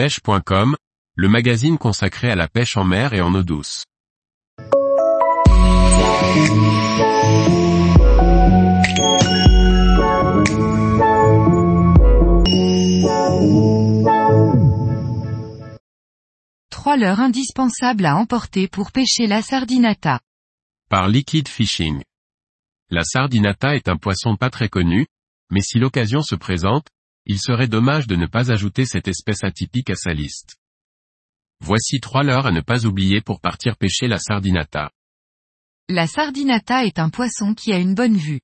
pêche.com, le magazine consacré à la pêche en mer et en eau douce. Trois leurres indispensables à emporter pour pêcher la sardinata. Par Liquid Fishing. La sardinata est un poisson pas très connu, mais si l'occasion se présente, il serait dommage de ne pas ajouter cette espèce atypique à sa liste. Voici trois leurres à ne pas oublier pour partir pêcher la sardinata. La sardinata est un poisson qui a une bonne vue.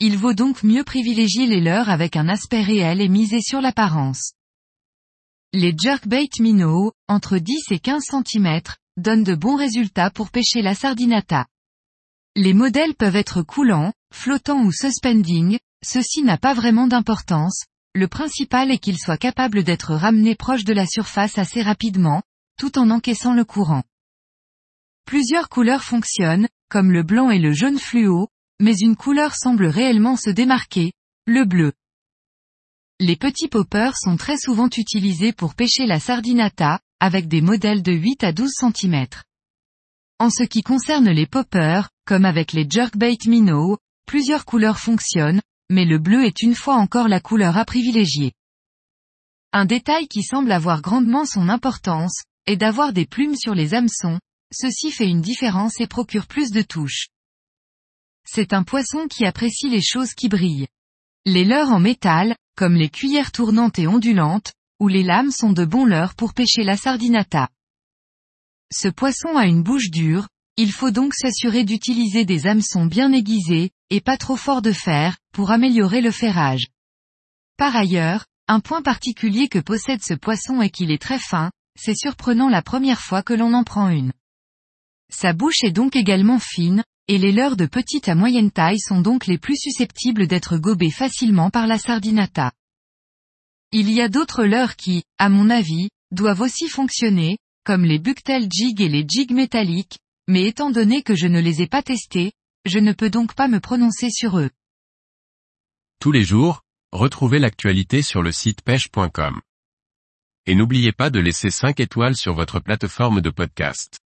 Il vaut donc mieux privilégier les leurres avec un aspect réel et miser sur l'apparence. Les jerkbait minnows, entre 10 et 15 cm, donnent de bons résultats pour pêcher la sardinata. Les modèles peuvent être coulants, flottants ou suspending, ceci n'a pas vraiment d'importance, le principal est qu'il soit capable d'être ramené proche de la surface assez rapidement, tout en encaissant le courant. Plusieurs couleurs fonctionnent, comme le blanc et le jaune fluo, mais une couleur semble réellement se démarquer, le bleu. Les petits poppers sont très souvent utilisés pour pêcher la sardinata, avec des modèles de 8 à 12 cm. En ce qui concerne les poppers, comme avec les jerkbait minnows, plusieurs couleurs fonctionnent, mais le bleu est une fois encore la couleur à privilégier. Un détail qui semble avoir grandement son importance, est d'avoir des plumes sur les hameçons, ceci fait une différence et procure plus de touches. C'est un poisson qui apprécie les choses qui brillent. Les leurres en métal, comme les cuillères tournantes et ondulantes, ou les lames sont de bons leurres pour pêcher la sardinata. Ce poisson a une bouche dure, il faut donc s'assurer d'utiliser des hameçons bien aiguisés, et pas trop forts de fer, pour améliorer le ferrage. Par ailleurs, un point particulier que possède ce poisson est qu'il est très fin, c'est surprenant la première fois que l'on en prend une. Sa bouche est donc également fine, et les leurres de petite à moyenne taille sont donc les plus susceptibles d'être gobées facilement par la sardinata. Il y a d'autres leurres qui, à mon avis, doivent aussi fonctionner, comme les bucktail jig et les jigs métalliques, mais étant donné que je ne les ai pas testés, je ne peux donc pas me prononcer sur eux. Tous les jours, retrouvez l'actualité sur le site pêche.com. Et n'oubliez pas de laisser 5 étoiles sur votre plateforme de podcast.